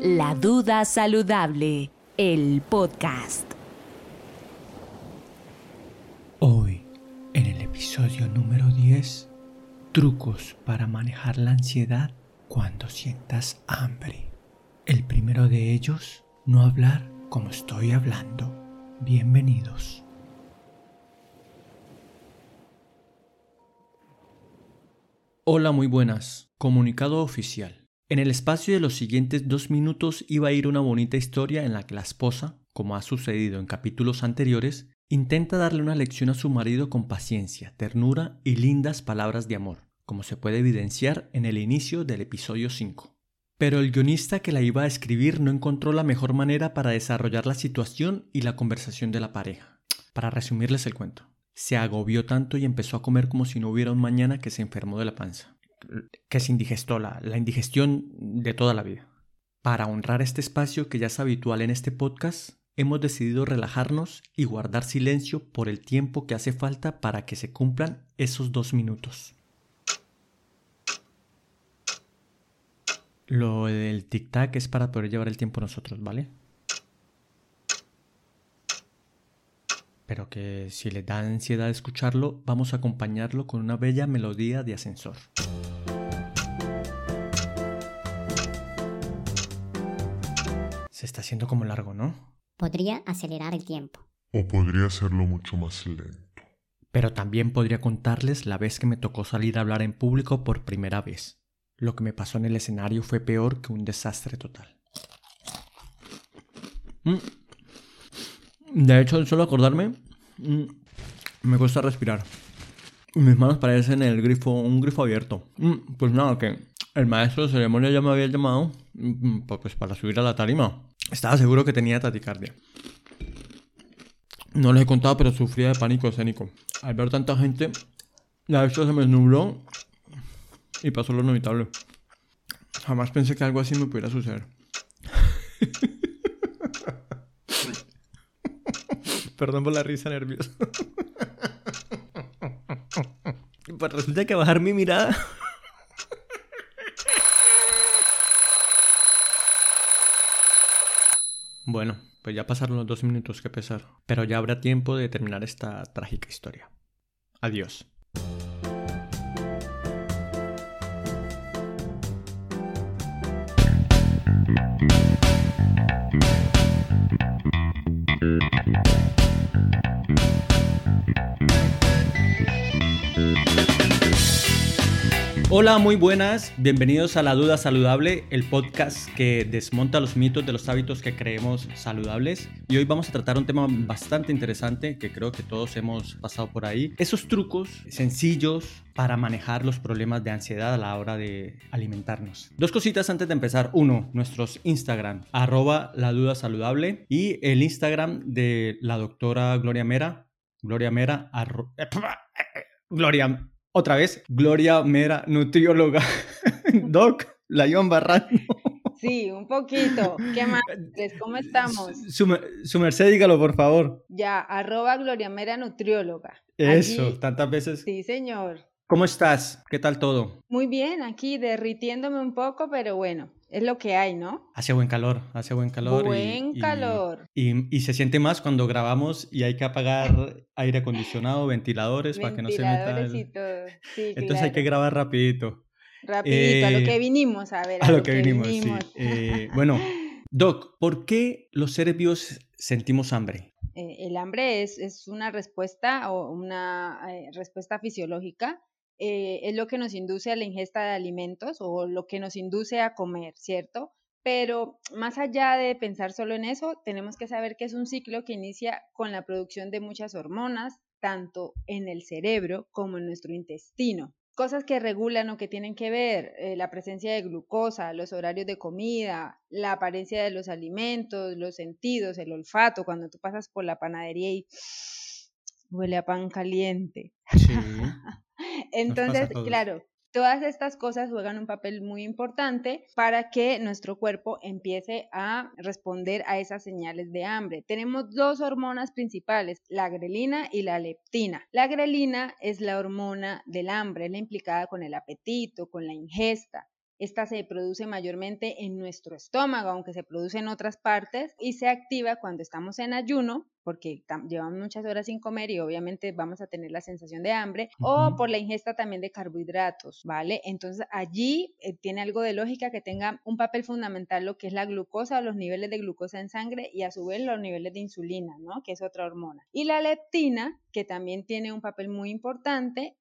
La Duda Saludable, el podcast. Hoy, en el episodio número 10, trucos para manejar la ansiedad cuando sientas hambre. El primero de ellos, no hablar como estoy hablando. Bienvenidos. Hola, muy buenas. Comunicado oficial. En el espacio de los siguientes dos minutos iba a ir una bonita historia en la que la esposa, como ha sucedido en capítulos anteriores, intenta darle una lección a su marido con paciencia, ternura y lindas palabras de amor, como se puede evidenciar en el inicio del episodio 5. Pero el guionista que la iba a escribir no encontró la mejor manera para desarrollar la situación y la conversación de la pareja. Para resumirles el cuento, se agobió tanto y empezó a comer como si no hubiera un mañana que se enfermó de la panza que se indigestó, la, la indigestión de toda la vida. Para honrar este espacio que ya es habitual en este podcast, hemos decidido relajarnos y guardar silencio por el tiempo que hace falta para que se cumplan esos dos minutos. Lo del tic-tac es para poder llevar el tiempo nosotros, ¿vale? Pero que si les da ansiedad escucharlo, vamos a acompañarlo con una bella melodía de ascensor. Se está haciendo como largo, ¿no? Podría acelerar el tiempo. O podría hacerlo mucho más lento. Pero también podría contarles la vez que me tocó salir a hablar en público por primera vez. Lo que me pasó en el escenario fue peor que un desastre total. Mm. De hecho, solo acordarme, mm, me cuesta respirar. Mis manos parecen el grifo, un grifo abierto. Mm, pues nada, que el maestro de ceremonia ya me había llamado pues para subir a la tarima. Estaba seguro que tenía taticardia. No les he contado, pero sufría de pánico escénico. Al ver tanta gente, la vista se me nubló y pasó lo inevitable. Jamás pensé que algo así me pudiera suceder. Perdón por la risa nerviosa. pues resulta que bajar mi mirada Bueno, pues ya pasaron los dos minutos que pesar, pero ya habrá tiempo de terminar esta trágica historia. Adiós. Hola, muy buenas. Bienvenidos a La Duda Saludable, el podcast que desmonta los mitos de los hábitos que creemos saludables. Y hoy vamos a tratar un tema bastante interesante que creo que todos hemos pasado por ahí. Esos trucos sencillos para manejar los problemas de ansiedad a la hora de alimentarnos. Dos cositas antes de empezar. Uno, nuestros Instagram, arroba La Duda Saludable y el Instagram de la doctora Gloria Mera. Gloria Mera, Gloria otra vez, Gloria Mera, nutrióloga. Doc, la iban barrando. Sí, un poquito. ¿Qué más? ¿Cómo estamos? Su, merced, dígalo, por favor. Ya, arroba Gloria Mera Nutrióloga. Eso, tantas veces. Sí, señor. ¿Cómo estás? ¿Qué tal todo? Muy bien, aquí derritiéndome un poco, pero bueno, es lo que hay, ¿no? Hace buen calor, hace buen calor. Buen calor. Y, se siente más cuando grabamos y hay que apagar aire acondicionado, ventiladores, para que no se meta. El... Y todo. Sí, Entonces hay que grabar rapidito. Rapidito, a lo que eh, vinimos, a ver. A, lo, que, vinimos, sí. Eh, bueno, Doc, ¿por qué los seres vivos sentimos hambre? Eh, el hambre es, es, una respuesta o una respuesta fisiológica eh, es lo que nos induce a la ingesta de alimentos o lo que nos induce a comer, ¿cierto? Pero más allá de pensar solo en eso, tenemos que saber que es un ciclo que inicia con la producción de muchas hormonas, tanto en el cerebro como en nuestro intestino. Cosas que regulan o que tienen que ver eh, la presencia de glucosa, los horarios de comida, la apariencia de los alimentos, los sentidos, el olfato, cuando tú pasas por la panadería y huele a pan caliente. Sí. Entonces, claro, todas estas cosas juegan un papel muy importante para que nuestro cuerpo empiece a responder a esas señales de hambre. Tenemos dos hormonas principales, la grelina y la leptina. La grelina es la hormona del hambre, la implicada con el apetito, con la ingesta. Esta se produce mayormente en nuestro estómago, aunque se produce en otras partes, y se activa cuando estamos en ayuno, porque llevamos muchas horas sin comer y obviamente vamos a tener la sensación de hambre, o por la ingesta también de carbohidratos, ¿vale? Entonces allí eh, tiene algo de lógica que tenga un papel fundamental lo que es la glucosa o los niveles de glucosa en sangre y a su vez los niveles de insulina, ¿no? Que es otra hormona. Y la leptina, que también tiene un papel muy importante,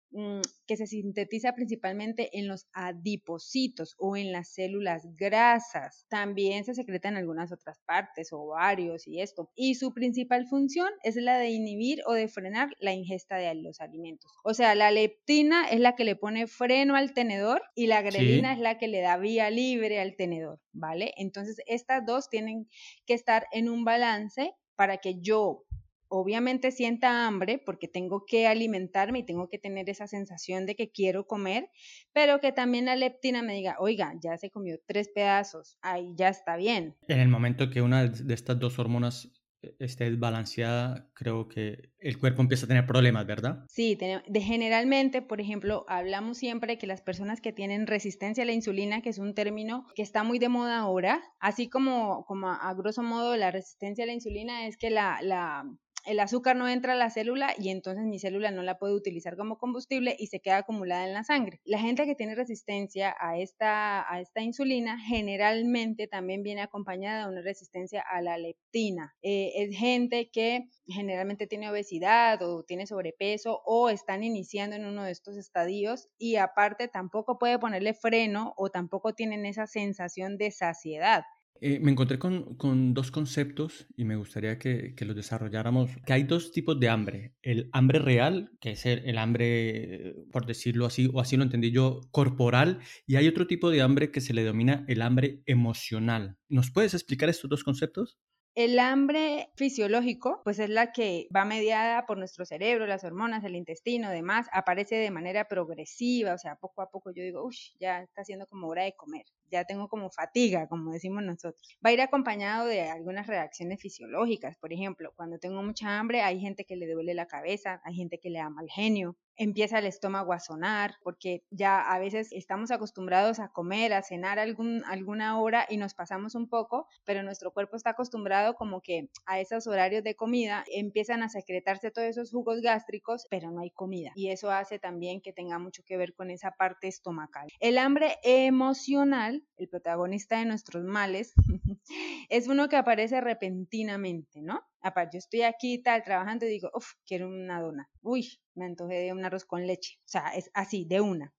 que se sintetiza principalmente en los adipocitos o en las células grasas. También se secreta en algunas otras partes, ovarios y esto. Y su principal función es la de inhibir o de frenar la ingesta de los alimentos. O sea, la leptina es la que le pone freno al tenedor y la grelina es la que le da vía libre al tenedor, ¿vale? Entonces, estas dos tienen que estar en un balance para que yo obviamente sienta hambre porque tengo que alimentarme y tengo que tener esa sensación de que quiero comer, pero que también la leptina me diga, oiga, ya se comió tres pedazos, ahí ya está bien. En el momento que una de estas dos hormonas e-, esté desbalanceada, creo que el cuerpo empieza a tener problemas, ¿verdad? Sí, de generalmente, por ejemplo, hablamos siempre que las personas que tienen resistencia a la insulina, que es un término que está muy de moda ahora, así como, como a, grosso modo la resistencia a la insulina es que la, la el azúcar no entra a la célula y entonces mi célula no la puede utilizar como combustible y se queda acumulada en la sangre. La gente que tiene resistencia a esta, a esta insulina generalmente también viene acompañada de una resistencia a la leptina. Eh, es gente que generalmente tiene obesidad o tiene sobrepeso o están iniciando en uno de estos estadios y aparte tampoco puede ponerle freno o tampoco tienen esa sensación de saciedad. Eh, me encontré con, dos conceptos y me gustaría que, los desarrolláramos. Que hay dos tipos de hambre. El hambre real, que es el, hambre, por decirlo así, o así lo entendí yo, corporal. Y hay otro tipo de hambre que se le denomina el hambre emocional. ¿Nos puedes explicar estos dos conceptos? El hambre fisiológico, pues es la que va mediada por nuestro cerebro, las hormonas, el intestino, demás, aparece de manera progresiva, o sea, poco a poco yo digo, uff, ya está siendo como hora de comer, ya tengo como fatiga, como decimos nosotros. Va a ir acompañado de algunas reacciones fisiológicas, por ejemplo, cuando tengo mucha hambre hay gente que le duele la cabeza, hay gente que le da mal genio, empieza el estómago a sonar, porque ya a veces estamos acostumbrados a comer, a cenar algún, alguna hora y nos pasamos un poco, pero nuestro cuerpo está acostumbrado como que a esos horarios de comida empiezan a secretarse todos esos jugos gástricos, pero no hay comida. Y eso hace también que tenga mucho que ver con esa parte estomacal. El hambre emocional, el protagonista de nuestros males, es uno que aparece repentinamente, ¿no? Aparte, yo estoy aquí tal, trabajando y digo, uff, quiero una dona. Uy, me antojé de un arroz con leche. O sea, es así, de una.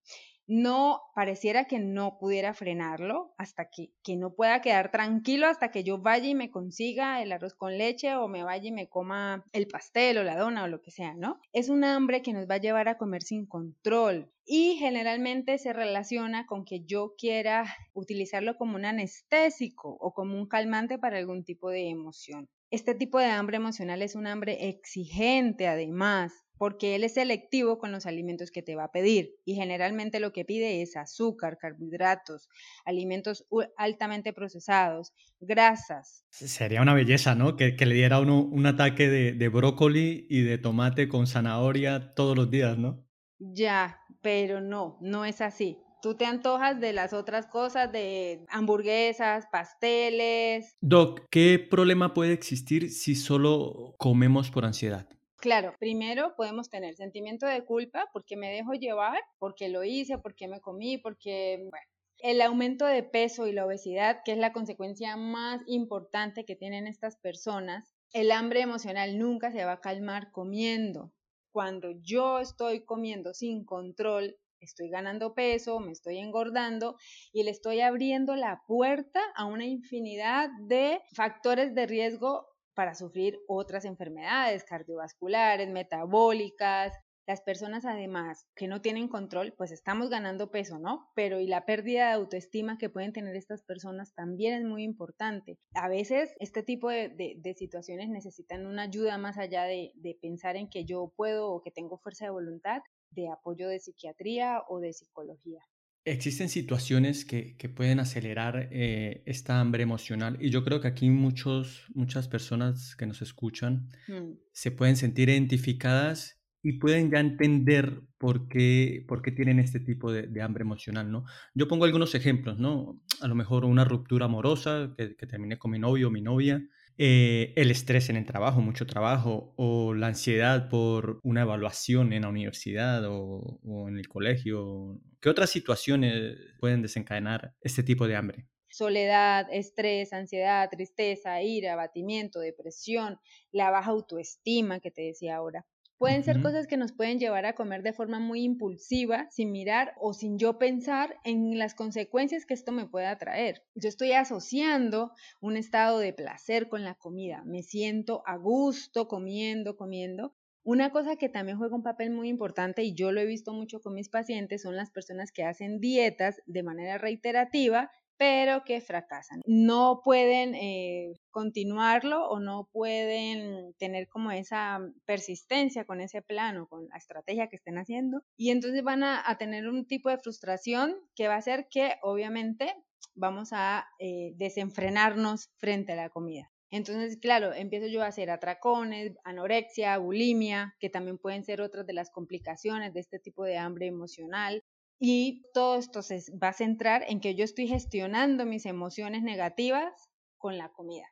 No, pareciera que no pudiera frenarlo hasta que, que no pueda quedar tranquilo hasta que yo vaya y me consiga el arroz con leche o me vaya y me coma el pastel o la dona o lo que sea, ¿no? Es un hambre que nos va a llevar a comer sin control y generalmente se relaciona con que yo quiera utilizarlo como un anestésico o como un calmante para algún tipo de emoción. Este tipo de hambre emocional es un hambre exigente además, porque él es selectivo con los alimentos que te va a pedir y generalmente lo que pide es azúcar, carbohidratos, alimentos altamente procesados, grasas. Sería una belleza, ¿no? Que, le diera uno un ataque de, de brócoli y de tomate con zanahoria todos los días, ¿no? Ya, pero no, no es así tú te antojas de las otras cosas, de hamburguesas, pasteles. Doc, ¿qué problema puede existir si solo comemos por ansiedad? Claro, primero podemos tener sentimiento de culpa porque me dejo llevar, porque lo hice, porque me comí, porque, el aumento de peso y la obesidad, que es la consecuencia más importante que tienen estas personas, el hambre emocional nunca se va a calmar comiendo. Cuando yo estoy comiendo sin control, estoy ganando peso, me estoy engordando y le estoy abriendo la puerta a una infinidad de factores de riesgo para sufrir otras enfermedades cardiovasculares, metabólicas. Las personas además que no tienen control, pues estamos ganando peso, ¿no? Pero y la pérdida de autoestima que pueden tener estas personas también es muy importante. A veces este tipo de, situaciones necesitan una ayuda más allá de, de pensar en que yo puedo o que tengo fuerza de voluntad, de apoyo de psiquiatría o de psicología. Existen situaciones que, pueden acelerar eh, esta hambre emocional y yo creo que aquí muchos, muchas personas que nos escuchan mm. se pueden sentir identificadas y pueden ya entender por qué, por qué tienen este tipo de, hambre emocional, ¿no? Yo pongo algunos ejemplos, ¿no? A lo mejor una ruptura amorosa, que, que terminé con mi novio o mi novia, eh, el estrés en el trabajo, mucho trabajo, o la ansiedad por una evaluación en la universidad o, o en el colegio. ¿Qué otras situaciones pueden desencadenar este tipo de hambre? soledad, estrés, ansiedad, tristeza, ira, abatimiento, depresión, la baja autoestima que te decía ahora. Pueden ser cosas que nos pueden llevar a comer de forma muy impulsiva, sin mirar o sin yo pensar en las consecuencias que esto me pueda traer. Yo estoy asociando un estado de placer con la comida. Me siento a gusto comiendo, comiendo. Una cosa que también juega un papel muy importante y yo lo he visto mucho con mis pacientes son las personas que hacen dietas de manera reiterativa pero que fracasan. No pueden eh, continuarlo o no pueden tener como esa persistencia con ese plano, con la estrategia que estén haciendo. Y entonces van a, tener un tipo de frustración que va a hacer que obviamente vamos a eh, desenfrenarnos frente a la comida. Entonces, claro, empiezo yo a hacer atracones, anorexia, bulimia, que también pueden ser otras de las complicaciones de este tipo de hambre emocional. Y todo esto se va a centrar en que yo estoy gestionando mis emociones negativas con la comida.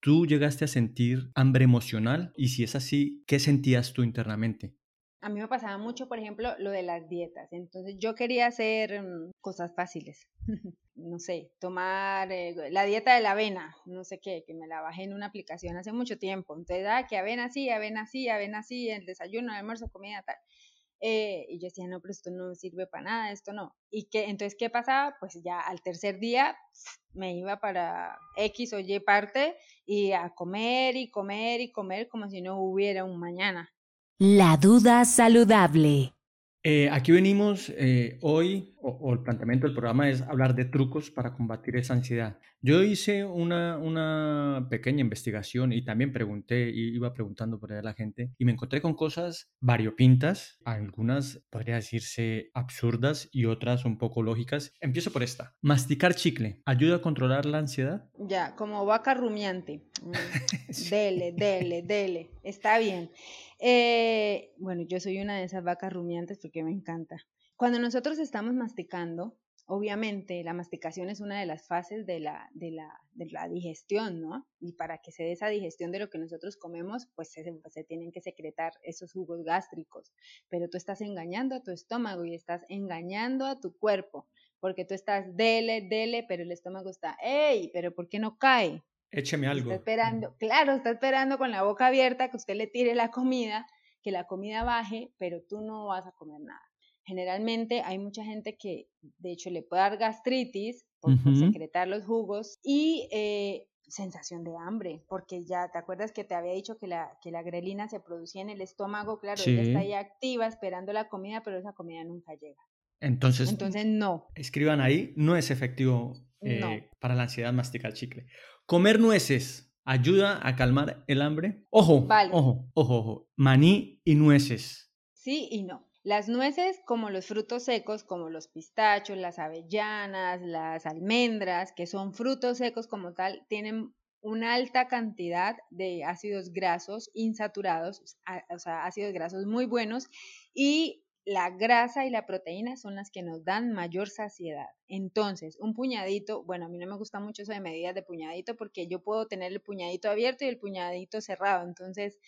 ¿Tú llegaste a sentir hambre emocional? Y si es así, ¿qué sentías tú internamente? A mí me pasaba mucho, por ejemplo, lo de las dietas. Entonces yo quería hacer mm, cosas fáciles. no sé, tomar eh, la dieta de la avena, no sé qué, que me la bajé en una aplicación hace mucho tiempo. Entonces, ah, que avena sí, avena sí, avena sí, el desayuno, el almuerzo, comida, tal. Eh, y yo decía, no, pero esto no sirve para nada, esto no. Y que entonces, ¿qué pasaba? Pues ya al tercer día me iba para X o Y parte y a comer y comer y comer como si no hubiera un mañana. La duda saludable. Eh, aquí venimos eh, hoy, o, el planteamiento del programa es hablar de trucos para combatir esa ansiedad. Yo hice una, una pequeña investigación y también pregunté, y iba preguntando por ahí a la gente, y me encontré con cosas variopintas, algunas podría decirse absurdas y otras un poco lógicas. Empiezo por esta. Masticar chicle, ¿ayuda a controlar la ansiedad? Ya, como vaca rumiante. Mm, dele, dele, dele. Está bien. Eh, bueno, yo soy una de esas vacas rumiantes porque me encanta. Cuando nosotros estamos masticando, obviamente la masticación es una de las fases de la, de la, digestión, ¿no? Y para que se dé esa digestión de lo que nosotros comemos, pues se, se, tienen que secretar esos jugos gástricos. Pero tú estás engañando a tu estómago y estás engañando a tu cuerpo, porque tú estás dele, dele, pero el estómago está, ¡ey! ¿Pero por qué no cae? Écheme algo. Está esperando, claro, está esperando con la boca abierta que usted le tire la comida, que la comida baje, pero tú no vas a comer nada. Generalmente hay mucha gente que, de hecho, le puede dar gastritis por, secretar los jugos y eh, sensación de hambre, porque ya te acuerdas que te había dicho que la, que la grelina se producía en el estómago, claro, ella está ahí activa esperando la comida, pero esa comida nunca llega. Entonces, Entonces no. Escriban ahí, no es efectivo eh, para la ansiedad masticar chicle. Comer nueces ayuda a calmar el hambre. Ojo, ojo, ojo, ojo. Maní y nueces. Sí y no. Las nueces, como los frutos secos, como los pistachos, las avellanas, las almendras, que son frutos secos como tal, tienen una alta cantidad de ácidos grasos insaturados, o sea, ácidos grasos muy buenos, y la grasa y la proteína son las que nos dan mayor saciedad. Entonces, un puñadito, bueno, a mí no me gusta mucho eso de medidas de puñadito porque yo puedo tener el puñadito abierto y el puñadito cerrado. Entonces,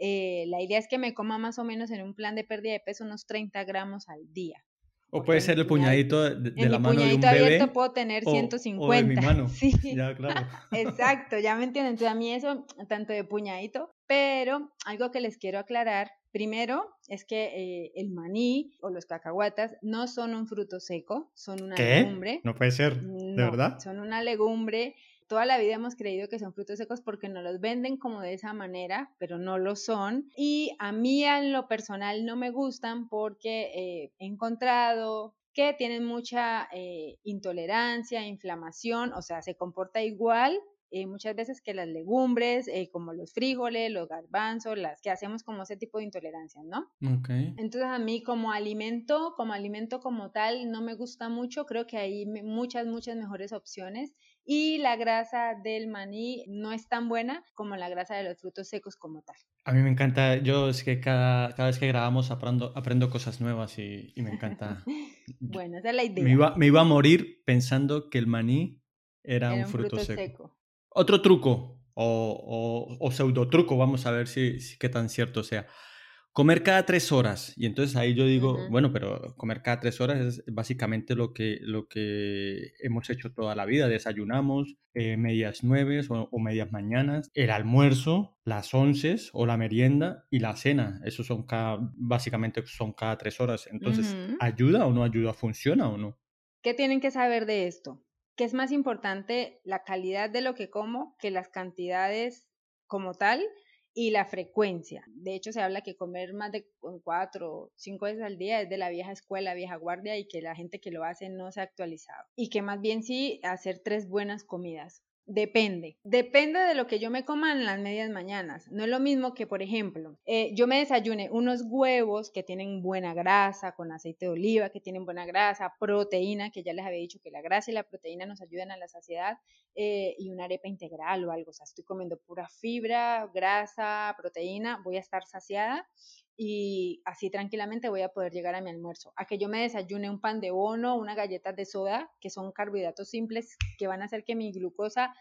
eh, la idea es que me coma más o menos en un plan de pérdida de peso unos 30 gramos al día. O puede ser el puñadito de, la mano de un bebé. abierto puedo tener 150. O de mi mano. Sí. Ya, claro. Exacto, ya me entienden. Entonces a mí eso, tanto de puñadito, pero algo que les quiero aclarar Primero es que eh, el maní o los cacahuatas no son un fruto seco, son una legumbre. No puede ser, ¿de verdad? Son una legumbre. Toda la vida hemos creído que son frutos secos porque nos los venden como de esa manera, pero no lo son. Y a mí en lo personal no me gustan porque eh, he encontrado que tienen mucha eh, intolerancia, inflamación, o sea, se comporta igual eh, muchas veces que las legumbres, eh, como los frijoles, los garbanzos, las que hacemos como ese tipo de intolerancias, ¿no? Okay. Entonces a mí como alimento, como alimento como tal, no me gusta mucho, creo que hay muchas, muchas mejores opciones y la grasa del maní no es tan buena como la grasa de los frutos secos como tal. A mí me encanta, yo es que cada, cada vez que grabamos aprendo, aprendo cosas nuevas y, y me encanta. bueno, esa es la idea. Me iba, me iba, a morir pensando que el maní era, era un, fruto, seco. seco. Otro truco o, o, o, pseudo truco, vamos a ver si, si qué tan cierto sea comer cada tres horas. Y entonces ahí yo digo, bueno, pero comer cada tres horas es básicamente lo que, lo que hemos hecho toda la vida. Desayunamos eh, medias nueve o, medias mañanas, el almuerzo, las once o la merienda y la cena. Eso son cada, básicamente son cada tres horas. Entonces, ¿ayuda o no ayuda? ¿Funciona o no? ¿Qué tienen que saber de esto? Que es más importante la calidad de lo que como que las cantidades como tal y la frecuencia. De hecho, se habla que comer más de cuatro o cinco veces al día es de la vieja escuela, vieja guardia y que la gente que lo hace no se ha actualizado. Y que más bien sí hacer tres buenas comidas. Depende. Depende de lo que yo me coma en las medias mañanas. No es lo mismo que, por ejemplo, eh, yo me desayune unos huevos que tienen buena grasa, con aceite de oliva, que tienen buena grasa, proteína, que ya les había dicho que la grasa y la proteína nos ayudan a la saciedad, eh, y una arepa integral o algo. O sea, estoy comiendo pura fibra, grasa, proteína, voy a estar saciada y así tranquilamente voy a poder llegar a mi almuerzo. A que yo me desayune un pan de bono, una galleta de soda, que son carbohidratos simples que van a hacer que mi glucosa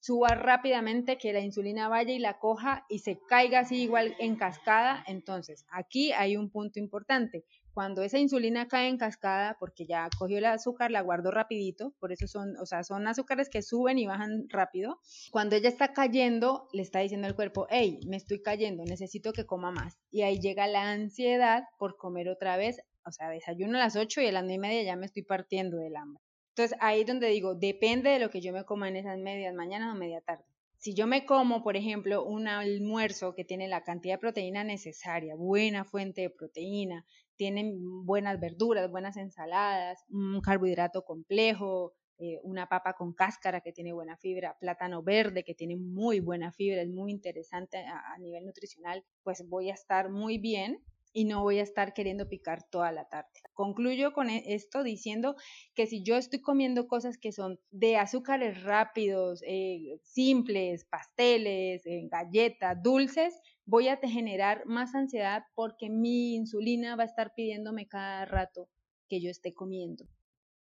suba rápidamente, que la insulina vaya y la coja y se caiga así igual en cascada. Entonces, aquí hay un punto importante. Cuando esa insulina cae en cascada, porque ya cogió el azúcar, la guardó rapidito, por eso son, o sea, son azúcares que suben y bajan rápido. Cuando ella está cayendo, le está diciendo al cuerpo, hey, me estoy cayendo, necesito que coma más. Y ahí llega la ansiedad por comer otra vez, o sea, desayuno a las 8 y a las 9 y media ya me estoy partiendo del hambre. Entonces ahí es donde digo, depende de lo que yo me coma en esas medias mañana o media tarde. Si yo me como, por ejemplo, un almuerzo que tiene la cantidad de proteína necesaria, buena fuente de proteína, tienen buenas verduras, buenas ensaladas, un carbohidrato complejo, eh, una papa con cáscara que tiene buena fibra, plátano verde que tiene muy buena fibra, es muy interesante a, nivel nutricional, pues voy a estar muy bien y no voy a estar queriendo picar toda la tarde. Concluyo con e, esto diciendo que si yo estoy comiendo cosas que son de azúcares rápidos, eh, simples, pasteles, eh, galletas, dulces, voy a generar más ansiedad porque mi insulina va a estar pidiéndome cada rato que yo esté comiendo.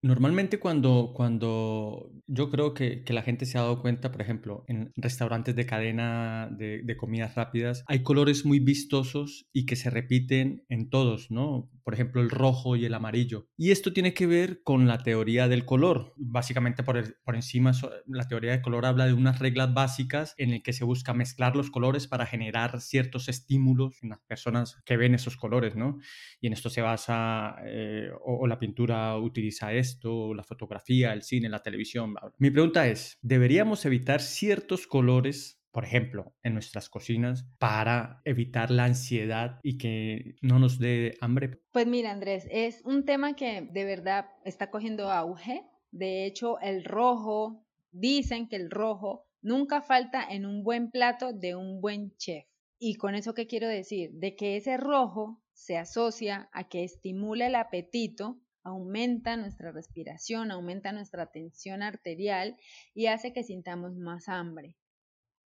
Normalmente cuando, cuando yo creo que, que, la gente se ha dado cuenta, por ejemplo, en restaurantes de cadena de, comidas rápidas, hay colores muy vistosos y que se repiten en todos, ¿no? Por ejemplo, el rojo y el amarillo. Y esto tiene que ver con la teoría del color. Básicamente por, por encima, la teoría del color habla de unas reglas básicas en el que se busca mezclar los colores para generar ciertos estímulos en las personas que ven esos colores, ¿no? Y en esto se basa, eh, o, o la pintura utiliza esto la fotografía, el cine, la televisión. Mi pregunta es, ¿deberíamos evitar ciertos colores por ejemplo, en nuestras cocinas para evitar la ansiedad y que no nos dé hambre? Pues mira, Andrés, es un tema que de verdad está cogiendo auge. De hecho, el rojo, dicen que el rojo nunca falta en un buen plato de un buen chef. ¿Y con eso qué quiero decir? De que ese rojo se asocia a que estimula el apetito aumenta nuestra respiración, aumenta nuestra tensión arterial y hace que sintamos más hambre.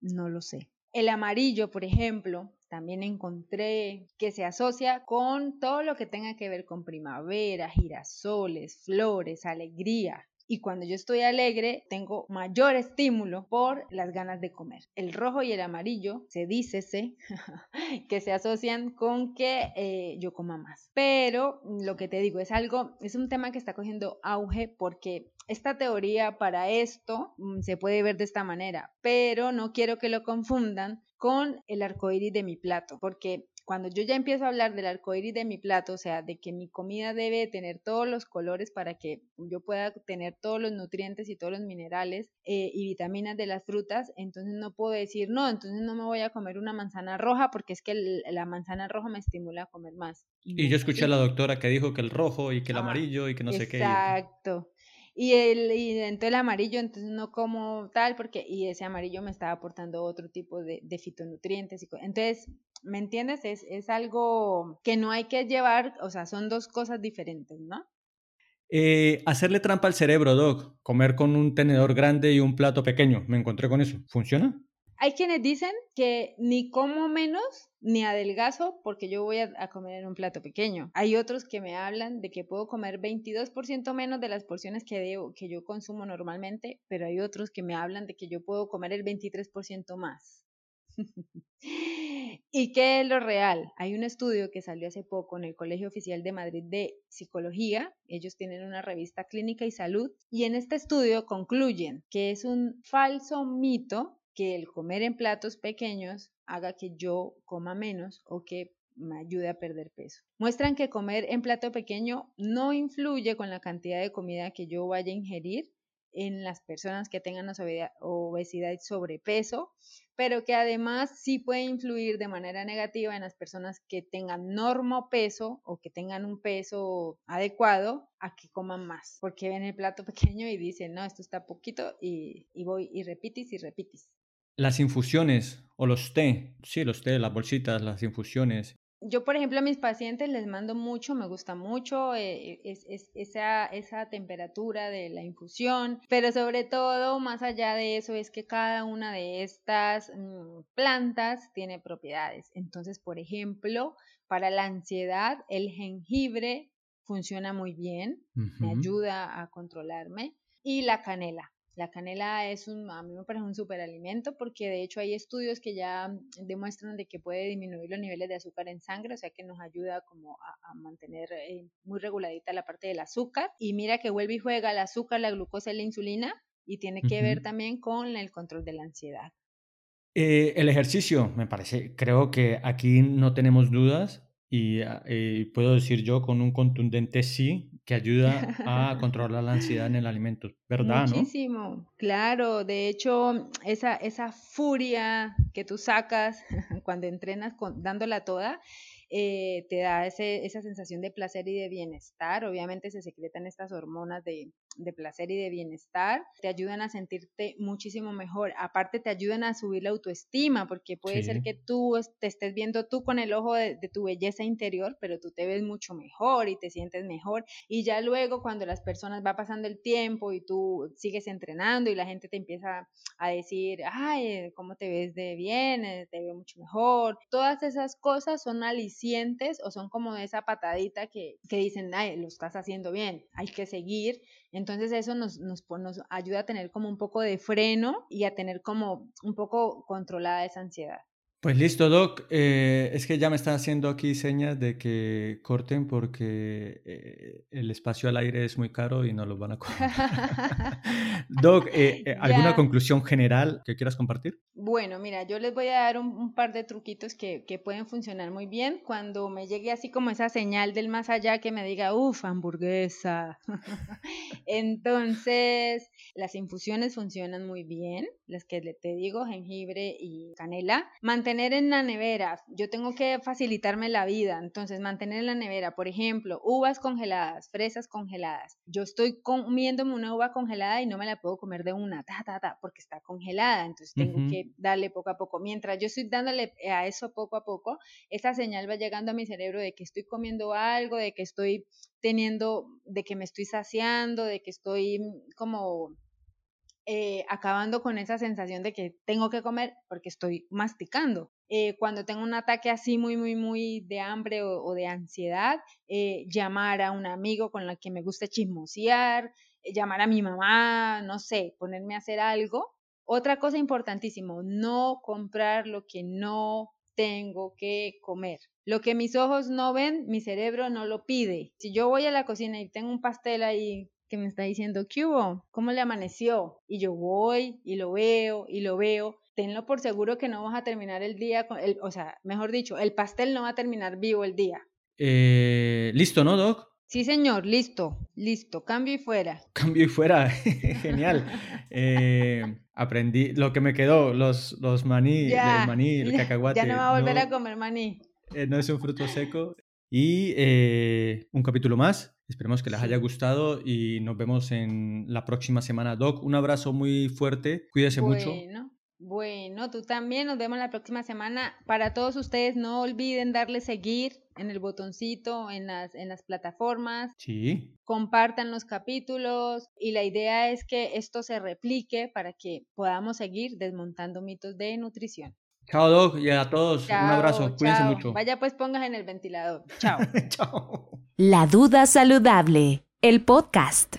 No lo sé. El amarillo, por ejemplo, también encontré que se asocia con todo lo que tenga que ver con primavera, girasoles, flores, alegría, y cuando yo estoy alegre tengo mayor estímulo por las ganas de comer. El rojo y el amarillo se dice que se asocian con que eh, yo coma más. Pero lo que te digo es algo, es un tema que está cogiendo auge porque esta teoría para esto mm, se puede ver de esta manera, pero no quiero que lo confundan con el arco iris de mi plato, porque cuando yo ya empiezo a hablar del arco iris de mi plato, o sea, de que mi comida debe tener todos los colores para que yo pueda tener todos los nutrientes y todos los minerales eh, y vitaminas de las frutas, entonces no puedo decir, no, entonces no me voy a comer una manzana roja porque es que la manzana roja me estimula a comer más. Y, yo escuché a la doctora que dijo que el rojo y que el amarillo y que no sé qué. Exacto. Y el y entonces el amarillo entonces no como tal porque y ese amarillo me estaba aportando otro tipo de, fitonutrientes y entonces ¿me entiendes? Es, es algo que no hay que llevar, o sea, son dos cosas diferentes, ¿no? Eh, hacerle trampa al cerebro, Doc. Comer con un tenedor grande y un plato pequeño. Me encontré con eso. ¿Funciona? Hay quienes dicen que ni como menos ni adelgazo porque yo voy a, comer en un plato pequeño. Hay otros que me hablan de que puedo comer 22% menos de las porciones que, debo, que yo consumo normalmente, pero hay otros que me hablan de que yo puedo comer el 23% más. ¿Y qué es lo real? Hay un estudio que salió hace poco en el Colegio Oficial de Madrid de Psicología. Ellos tienen una revista Clínica y Salud. Y en este estudio concluyen que es un falso mito que el comer en platos pequeños haga que yo coma menos o que me ayude a perder peso. Muestran que comer en plato pequeño no influye con la cantidad de comida que yo vaya a ingerir en las personas que tengan obesidad y sobrepeso, pero que además sí puede influir de manera negativa en las personas que tengan normo peso o que tengan un peso adecuado a que coman más, porque ven el plato pequeño y dicen, no, esto está poquito y, y voy y repites y repites. Las infusiones o los té, sí, los té, las bolsitas, las infusiones, yo, por ejemplo, a mis pacientes les mando mucho, me gusta mucho eh, es, esa, esa temperatura de la infusión, pero sobre todo, más allá de eso, es que cada una de estas mm, plantas tiene propiedades. Entonces, por ejemplo, para la ansiedad, el jengibre funciona muy bien, me ayuda a controlarme, y la canela. La canela es un, a mí me parece un superalimento porque de hecho hay estudios que ya demuestran de que puede disminuir los niveles de azúcar en sangre, o sea que nos ayuda como a, mantener eh, muy reguladita la parte del azúcar. Y mira que vuelve y juega el azúcar, la glucosa y la insulina y tiene que ver también con el control de la ansiedad. Eh, el ejercicio, me parece, creo que aquí no tenemos dudas y eh, puedo decir yo con un contundente sí que ayuda a controlar la ansiedad en el alimento, ¿verdad? Muchísimo, claro. De hecho, esa, esa furia que tú sacas cuando entrenas con, dándola toda, eh, te da ese, esa sensación de placer y de bienestar. Obviamente se secretan estas hormonas de, de, placer y de bienestar, te ayudan a sentirte muchísimo mejor. Aparte te ayudan a subir la autoestima, porque puede ser que tú te estés viendo tú con el ojo de, de, tu belleza interior, pero tú te ves mucho mejor y te sientes mejor. Y ya luego cuando las personas va pasando el tiempo y tú sigues entrenando y la gente te empieza a decir, ay, ¿cómo te ves de bien? Eh, te veo mucho mejor. Todas esas cosas son alicientes o son como esa patadita que, que dicen, ay, lo estás haciendo bien, hay que seguir. Entonces eso nos, nos, nos ayuda a tener como un poco de freno y a tener como un poco controlada esa ansiedad. Pues listo, Doc. Eh, es que ya me están haciendo aquí señas de que corten porque eh, el espacio al aire es muy caro y no lo van a cobrar. Doc, eh, ¿alguna conclusión general que quieras compartir? Bueno, mira, yo les voy a dar un, par de truquitos que, que, pueden funcionar muy bien. Cuando me llegue así como esa señal del más allá que me diga, uff, hamburguesa. Entonces, las infusiones funcionan muy bien, las que te digo, jengibre y canela. Mantener en la nevera, yo tengo que facilitarme la vida, entonces mantener en la nevera, por ejemplo, uvas congeladas, fresas congeladas. Yo estoy comiéndome una uva congelada y no me la puedo comer de una, ta, ta, ta, porque está congelada, entonces tengo que darle poco a poco. Mientras yo estoy dándole a eso poco a poco, esa señal va llegando a mi cerebro de que estoy comiendo algo, de que estoy teniendo, de que me estoy saciando, de que estoy mm, como eh, acabando con esa sensación de que tengo que comer porque estoy masticando. Eh, cuando tengo un ataque así muy, muy, muy de hambre o, de ansiedad, eh, llamar a un amigo con el que me gusta chismosear, llamar a mi mamá, no sé, ponerme a hacer algo. Otra cosa importantísimo, no comprar lo que no tengo que comer. Lo que mis ojos no ven, mi cerebro no lo pide. Si yo voy a la cocina y tengo un pastel ahí que me está diciendo, ¿qué hubo? ¿Cómo le amaneció? Y yo voy y lo veo y lo veo. Tenlo por seguro que no vas a terminar el día, con el, o sea, mejor dicho, el pastel no va a terminar vivo el día. Eh, Listo, ¿no, Doc? Sí, señor, listo, listo, cambio y fuera. Cambio y fuera, genial. Eh, aprendí lo que me quedó, los, los maní, el maní, el cacahuate. Ya no va a volver a comer maní. Eh, no es un fruto seco. Y un capítulo más Esperemos que les haya gustado y nos vemos en la próxima semana. Doc, un abrazo muy fuerte. Cuídese mucho. Bueno, bueno, tú también. Nos vemos la próxima semana. Para todos ustedes, no olviden darle seguir en el botoncito, en las, en las plataformas. Sí. Compartan los capítulos y la idea es que esto se replique para que podamos seguir desmontando mitos de nutrición. Chao, Doc, y a todos un abrazo. Cuídense mucho. Vaya pues pongas en el ventilador. Chao. Chao. La duda saludable, el podcast.